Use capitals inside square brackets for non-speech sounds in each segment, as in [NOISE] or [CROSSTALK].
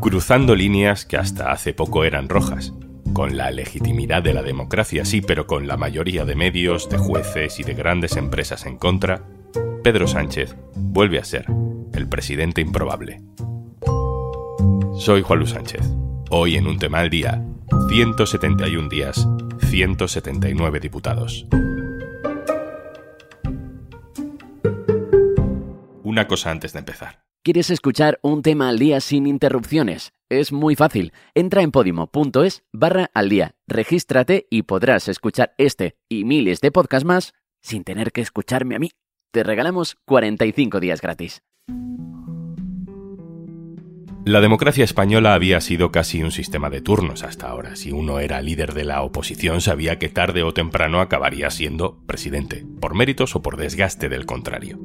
Cruzando líneas que hasta hace poco eran rojas, con la legitimidad de la democracia sí, pero con la mayoría de medios, de jueces y de grandes empresas en contra, Pedro Sánchez vuelve a ser el presidente improbable. Soy Juan Luis Sánchez. Hoy en un tema al día, 171 días, 179 diputados. Una cosa antes de empezar. ¿Quieres escuchar un tema al día sin interrupciones? Es muy fácil. Entra en podimo.es barra al día, regístrate y podrás escuchar este y miles de podcasts más sin tener que escucharme a mí. Te regalamos 45 días gratis. La democracia española había sido casi un sistema de turnos hasta ahora. Si uno era líder de la oposición, sabía que tarde o temprano acabaría siendo presidente, por méritos o por desgaste del contrario.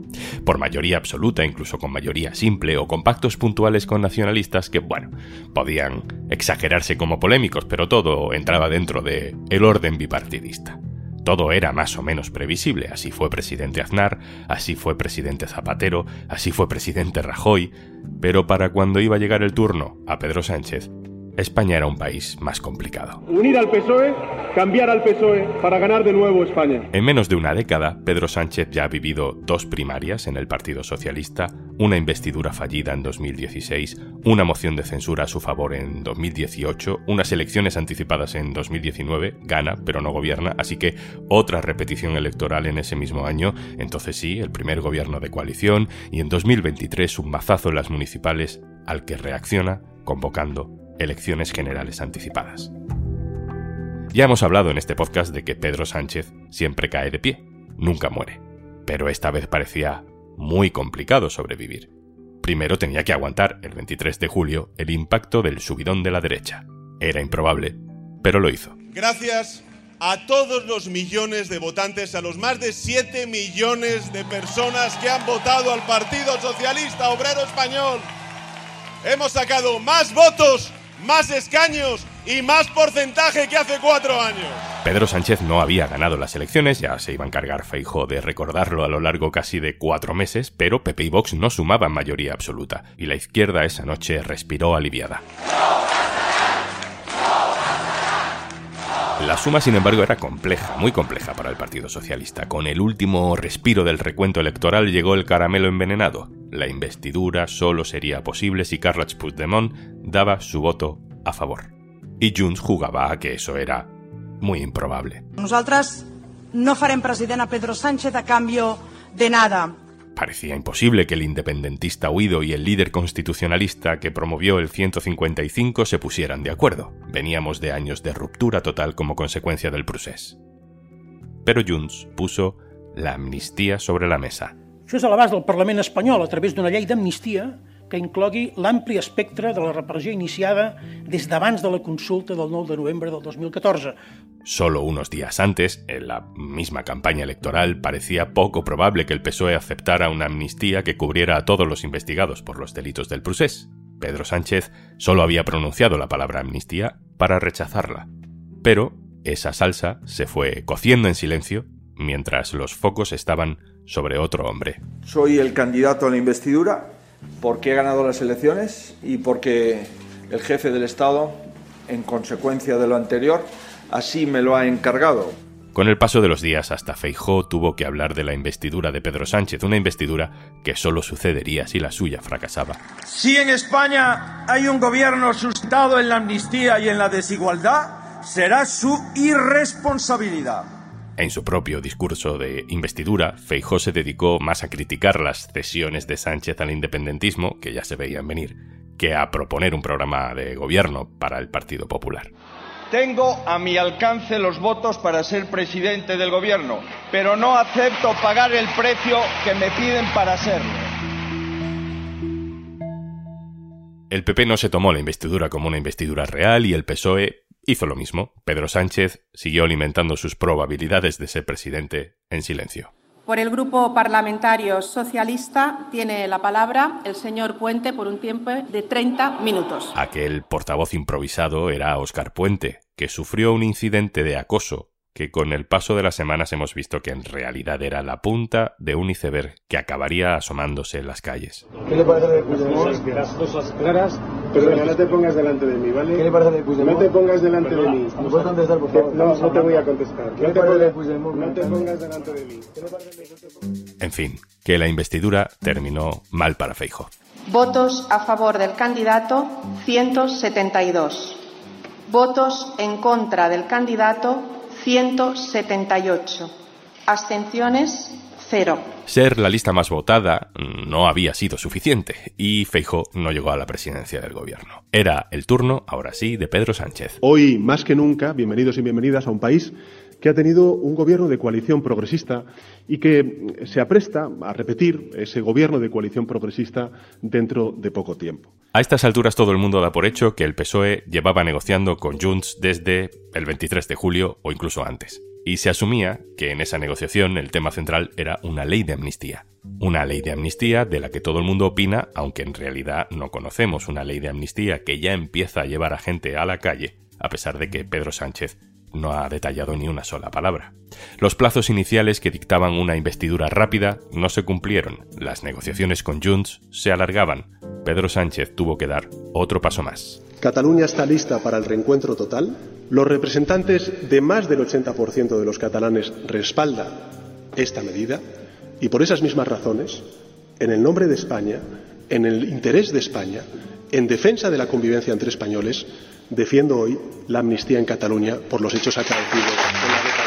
Por mayoría absoluta, incluso con mayoría simple o con pactos puntuales con nacionalistas que, bueno, podían exagerarse como polémicos, pero todo entraba dentro de el orden bipartidista. Todo era más o menos previsible. Así fue presidente Aznar, así fue presidente Zapatero, así fue presidente Rajoy. Pero para cuando iba a llegar el turno a Pedro Sánchez, España era un país más complicado. Unir al PSOE, cambiar al PSOE para ganar de nuevo España. En menos de una década, Pedro Sánchez ya ha vivido dos primarias en el Partido Socialista, una investidura fallida en 2016, una moción de censura a su favor en 2018, unas elecciones anticipadas en 2019, gana pero no gobierna, así que otra repetición electoral en ese mismo año, entonces sí, el primer gobierno de coalición, y en 2023 un mazazo en las municipales al que reacciona convocando elecciones generales anticipadas. Ya hemos hablado en este podcast de que Pedro Sánchez siempre cae de pie, nunca muere, pero esta vez parecía muy complicado sobrevivir. Primero tenía que aguantar el 23 de julio el impacto del subidón de la derecha. Era improbable, pero lo hizo. Gracias a todos los millones de votantes, a los más de 7 millones de personas que han votado al Partido Socialista Obrero Español. Hemos sacado más votos más escaños y más porcentaje que hace cuatro años. Pedro Sánchez no había ganado las elecciones, ya se iba a encargar Feijó de recordarlo a lo largo casi de cuatro meses, pero Pepe y Vox no sumaban mayoría absoluta, y la izquierda esa noche respiró aliviada. La suma, sin embargo, era compleja, muy compleja para el Partido Socialista. Con el último respiro del recuento electoral llegó el caramelo envenenado. La investidura solo sería posible si Carles Puigdemont daba su voto a favor. Y Junts jugaba a que eso era muy improbable. Nosotras no farem president a Pedro Sánchez a cambio de nada. Parecía imposible que el independentista huido y el líder constitucionalista que promovió el 155 se pusieran de acuerdo. Veníamos de años de ruptura total como consecuencia del procés. Pero Junts puso la amnistía sobre la mesa. Això és del Parlament espanyol a través d'una llei d'amnistia que inclogui l'ampli espectre de la repressió iniciada des d'abans de la consulta del 9 de novembre del 2014. Solo unos días antes, en la misma campaña electoral, parecía poco probable que el PSOE aceptara una amnistía que cubriera a todos los investigados por los delitos del procés. Pedro Sánchez solo había pronunciado la palabra amnistía para rechazarla. Pero esa salsa se fue cociendo en silencio mientras los focos estaban sobre otro hombre. Soy el candidato a la investidura porque he ganado las elecciones y porque el jefe del Estado, en consecuencia de lo anterior, así me lo ha encargado. Con el paso de los días hasta Feijó tuvo que hablar de la investidura de Pedro Sánchez, una investidura que solo sucedería si la suya fracasaba. Si en España hay un gobierno sustentado en la amnistía y en la desigualdad, será su irresponsabilidad. En su propio discurso de investidura, Feijó se dedicó más a criticar las cesiones de Sánchez al independentismo, que ya se veían venir, que a proponer un programa de gobierno para el Partido Popular. Tengo a mi alcance los votos para ser presidente del gobierno, pero no acepto pagar el precio que me piden para serlo. El PP no se tomó la investidura como una investidura real y el PSOE hizo lo mismo. Pedro Sánchez siguió alimentando sus probabilidades de ser presidente en silencio. Por el Grupo Parlamentario Socialista tiene la palabra el señor Puente por un tiempo de 30 minutos. Aquel portavoz improvisado era Óscar Puente, que sufrió un incidente de acoso que con el paso de las semanas hemos visto que en realidad era la punta de un iceberg que acabaría asomándose en las calles. ¿Qué le parece? Las cosas claras, pero no te pongas delante de mí, ¿vale? ¿Qué le parece de Puigdemont? No te pongas delante de mí. ¿Me puedes contestar, por favor? No, no te voy a contestar. ¿Qué no, te pongas, no te pongas delante de mí. En fin, que la investidura terminó mal para Feijo. Votos a favor del candidato 172. Votos en contra del candidato 178. Abstenciones cero. Ser la lista más votada no había sido suficiente y Feijo no llegó a la presidencia del gobierno. Era el turno, ahora sí, de Pedro Sánchez. Hoy, más que nunca, bienvenidos y bienvenidas a un país que ha tenido un gobierno de coalición progresista y que se apresta a repetir ese gobierno de coalición progresista dentro de poco tiempo. A estas alturas todo el mundo da por hecho que el PSOE llevaba negociando con Junts desde el 23 de julio o incluso antes. Y se asumía que en esa negociación el tema central era una ley de amnistía. Una ley de amnistía de la que todo el mundo opina, aunque en realidad no conocemos una ley de amnistía que ya empieza a llevar a gente a la calle, a pesar de que Pedro Sánchez no ha detallado ni una sola palabra. Los plazos iniciales que dictaban una investidura rápida no se cumplieron. Las negociaciones con Junts se alargaban. Pedro Sánchez tuvo que dar otro paso más. Cataluña está lista para el reencuentro total. Los representantes de más del 80% de los catalanes respaldan esta medida y por esas mismas razones, en el nombre de España, en el interés de España, en defensa de la convivencia entre españoles, defiendo hoy la amnistía en Cataluña por los hechos acaecidos en la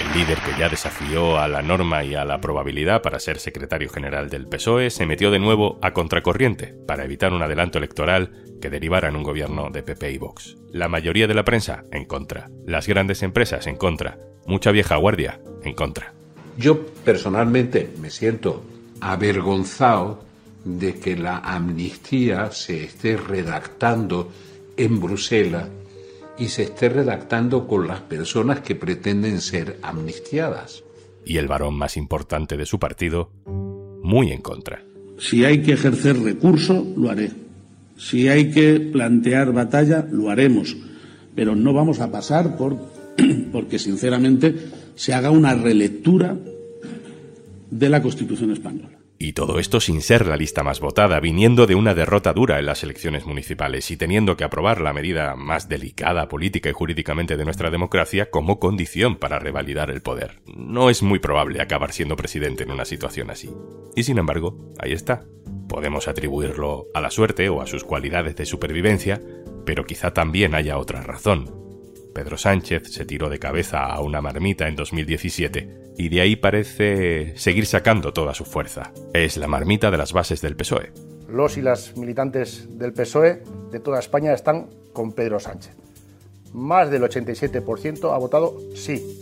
el líder que ya desafió a la norma y a la probabilidad para ser secretario general del PSOE se metió de nuevo a contracorriente para evitar un adelanto electoral que derivara en un gobierno de PP y Vox. La mayoría de la prensa en contra, las grandes empresas en contra, mucha vieja guardia en contra. Yo personalmente me siento avergonzado de que la amnistía se esté redactando en Bruselas y se esté redactando con las personas que pretenden ser amnistiadas. Y el varón más importante de su partido, muy en contra. Si hay que ejercer recurso, lo haré. Si hay que plantear batalla, lo haremos. Pero no vamos a pasar por [CLEARS THROAT] porque sinceramente se haga una relectura de la Constitución española. Y todo esto sin ser la lista más votada, viniendo de una derrota dura en las elecciones municipales y teniendo que aprobar la medida más delicada política y jurídicamente de nuestra democracia como condición para revalidar el poder. No es muy probable acabar siendo presidente en una situación así. Y sin embargo, ahí está. Podemos atribuirlo a la suerte o a sus cualidades de supervivencia, pero quizá también haya otra razón. Pedro Sánchez se tiró de cabeza a una marmita en 2017 y de ahí parece seguir sacando toda su fuerza. Es la marmita de las bases del PSOE. Los y las militantes del PSOE de toda España están con Pedro Sánchez. Más del 87% ha votado sí.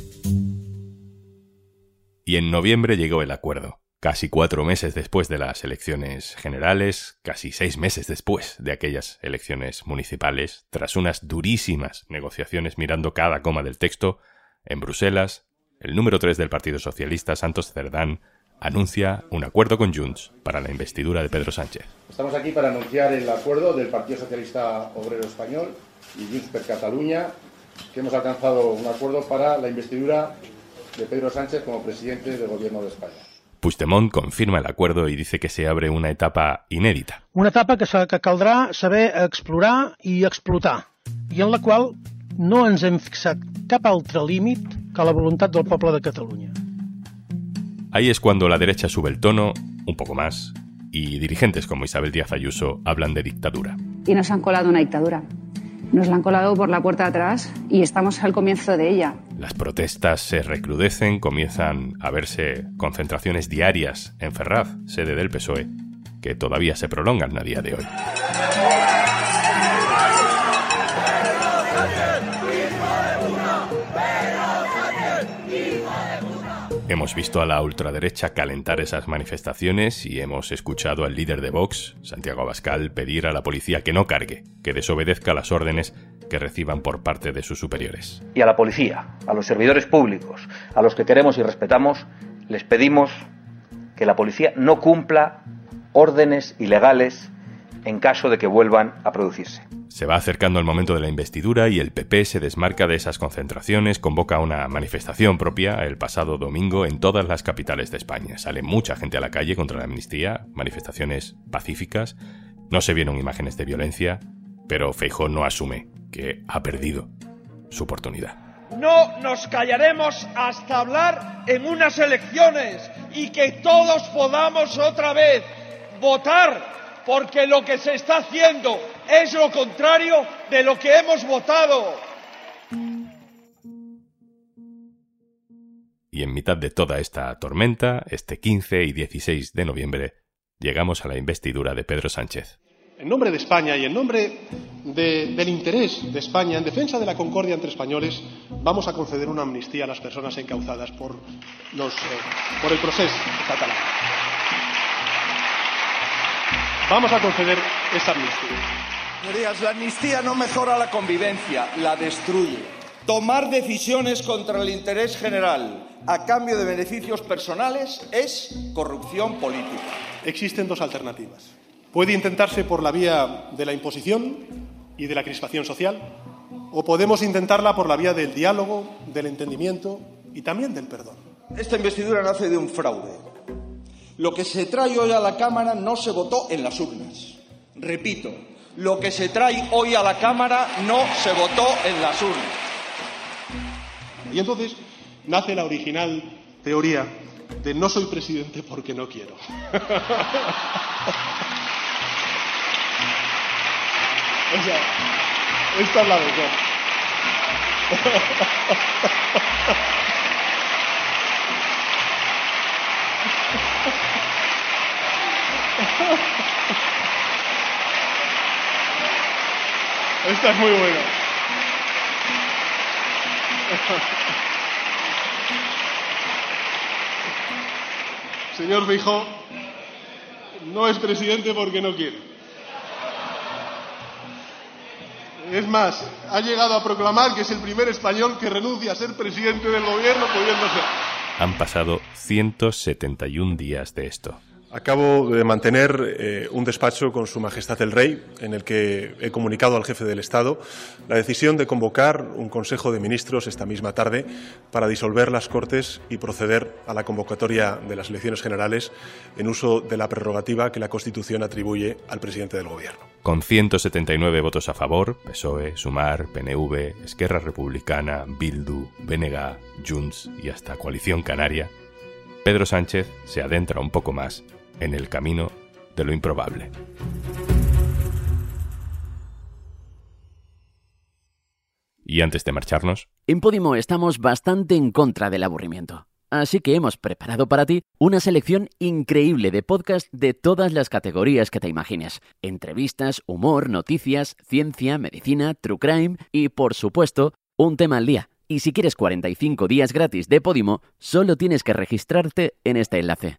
Y en noviembre llegó el acuerdo. Casi cuatro meses después de las elecciones generales, casi seis meses después de aquellas elecciones municipales, tras unas durísimas negociaciones mirando cada coma del texto, en Bruselas, el número 3 del Partido Socialista, Santos Cerdán, anuncia un acuerdo con Junts para la investidura de Pedro Sánchez. Estamos aquí para anunciar el acuerdo del Partido Socialista Obrero Español y Junts per Cataluña, que hemos alcanzado un acuerdo para la investidura de Pedro Sánchez como presidente del Gobierno de España. Puigdemont confirma el acuerdo y dice que se abre una etapa inédita. Una etapa que, que caldrà saber explorar i explotar, i en la qual no ens hem fixat cap altre límit que la voluntat del poble de Catalunya. Ahí es cuando la derecha sube el tono, un poco más, y dirigentes como Isabel Díaz Ayuso hablan de dictadura. Y nos han colado una dictadura. Nos la han colado por la puerta de atrás y estamos al comienzo de ella. Las protestas se recrudecen, comienzan a verse concentraciones diarias en Ferraz, sede del PSOE, que todavía se prolongan a día de hoy. Hemos visto a la ultraderecha calentar esas manifestaciones y hemos escuchado al líder de Vox, Santiago Abascal, pedir a la policía que no cargue, que desobedezca las órdenes que reciban por parte de sus superiores. Y a la policía, a los servidores públicos, a los que queremos y respetamos, les pedimos que la policía no cumpla órdenes ilegales en caso de que vuelvan a producirse. Se va acercando el momento de la investidura y el PP se desmarca de esas concentraciones, convoca una manifestación propia el pasado domingo en todas las capitales de España. Sale mucha gente a la calle contra la amnistía, manifestaciones pacíficas, no se vieron imágenes de violencia, pero Feijó no asume que ha perdido su oportunidad. No nos callaremos hasta hablar en unas elecciones y que todos podamos otra vez votar porque lo que se está haciendo es lo contrario de lo que hemos votado. Y en mitad de toda esta tormenta, este 15 y 16 de noviembre, llegamos a la investidura de Pedro Sánchez. En nombre de España y en nombre del interés de España en defensa de la concordia entre españoles, vamos a conceder una amnistía a las personas encauzadas por, los, eh, por el proceso catalán. Vamos a conceder esa amnistía. Señorías, la amnistía no mejora la convivencia, la destruye. Tomar decisiones contra el interés general a cambio de beneficios personales es corrupción política. Existen dos alternativas. Puede intentarse por la vía de la imposición y de la crispación social, o podemos intentarla por la vía del diálogo, del entendimiento y también del perdón. Esta investidura nace de un fraude, lo que se trae hoy a la Cámara no se votó en las urnas. Repito, lo que se trae hoy a la Cámara no se votó en las urnas. Y entonces nace la original teoría de no soy presidente porque no quiero. [LAUGHS] o sea, esta es la verdad. [LAUGHS] Esta es muy buena. Señor Feijóo, no es presidente porque no quiere. Es más, ha llegado a proclamar que es el primer español que renuncia a ser presidente del gobierno pudiendo ser. Han pasado 171 días de esto. Acabo de mantener eh, un despacho con Su Majestad el Rey, en el que he comunicado al jefe del Estado la decisión de convocar un Consejo de Ministros esta misma tarde para disolver las Cortes y proceder a la convocatoria de las elecciones generales en uso de la prerrogativa que la Constitución atribuye al presidente del Gobierno. Con 179 votos a favor, PSOE, Sumar, PNV, Esquerra Republicana, Bildu, BNG, Junts y hasta Coalición Canaria, Pedro Sánchez se adentra un poco más en el camino de lo improbable. Y antes de marcharnos... En Podimo estamos bastante en contra del aburrimiento. Así que hemos preparado para ti una selección increíble de podcasts de todas las categorías que te imagines. Entrevistas, humor, noticias, ciencia, medicina, true crime y, por supuesto, un tema al día. Y si quieres 45 días gratis de Podimo, solo tienes que registrarte en este enlace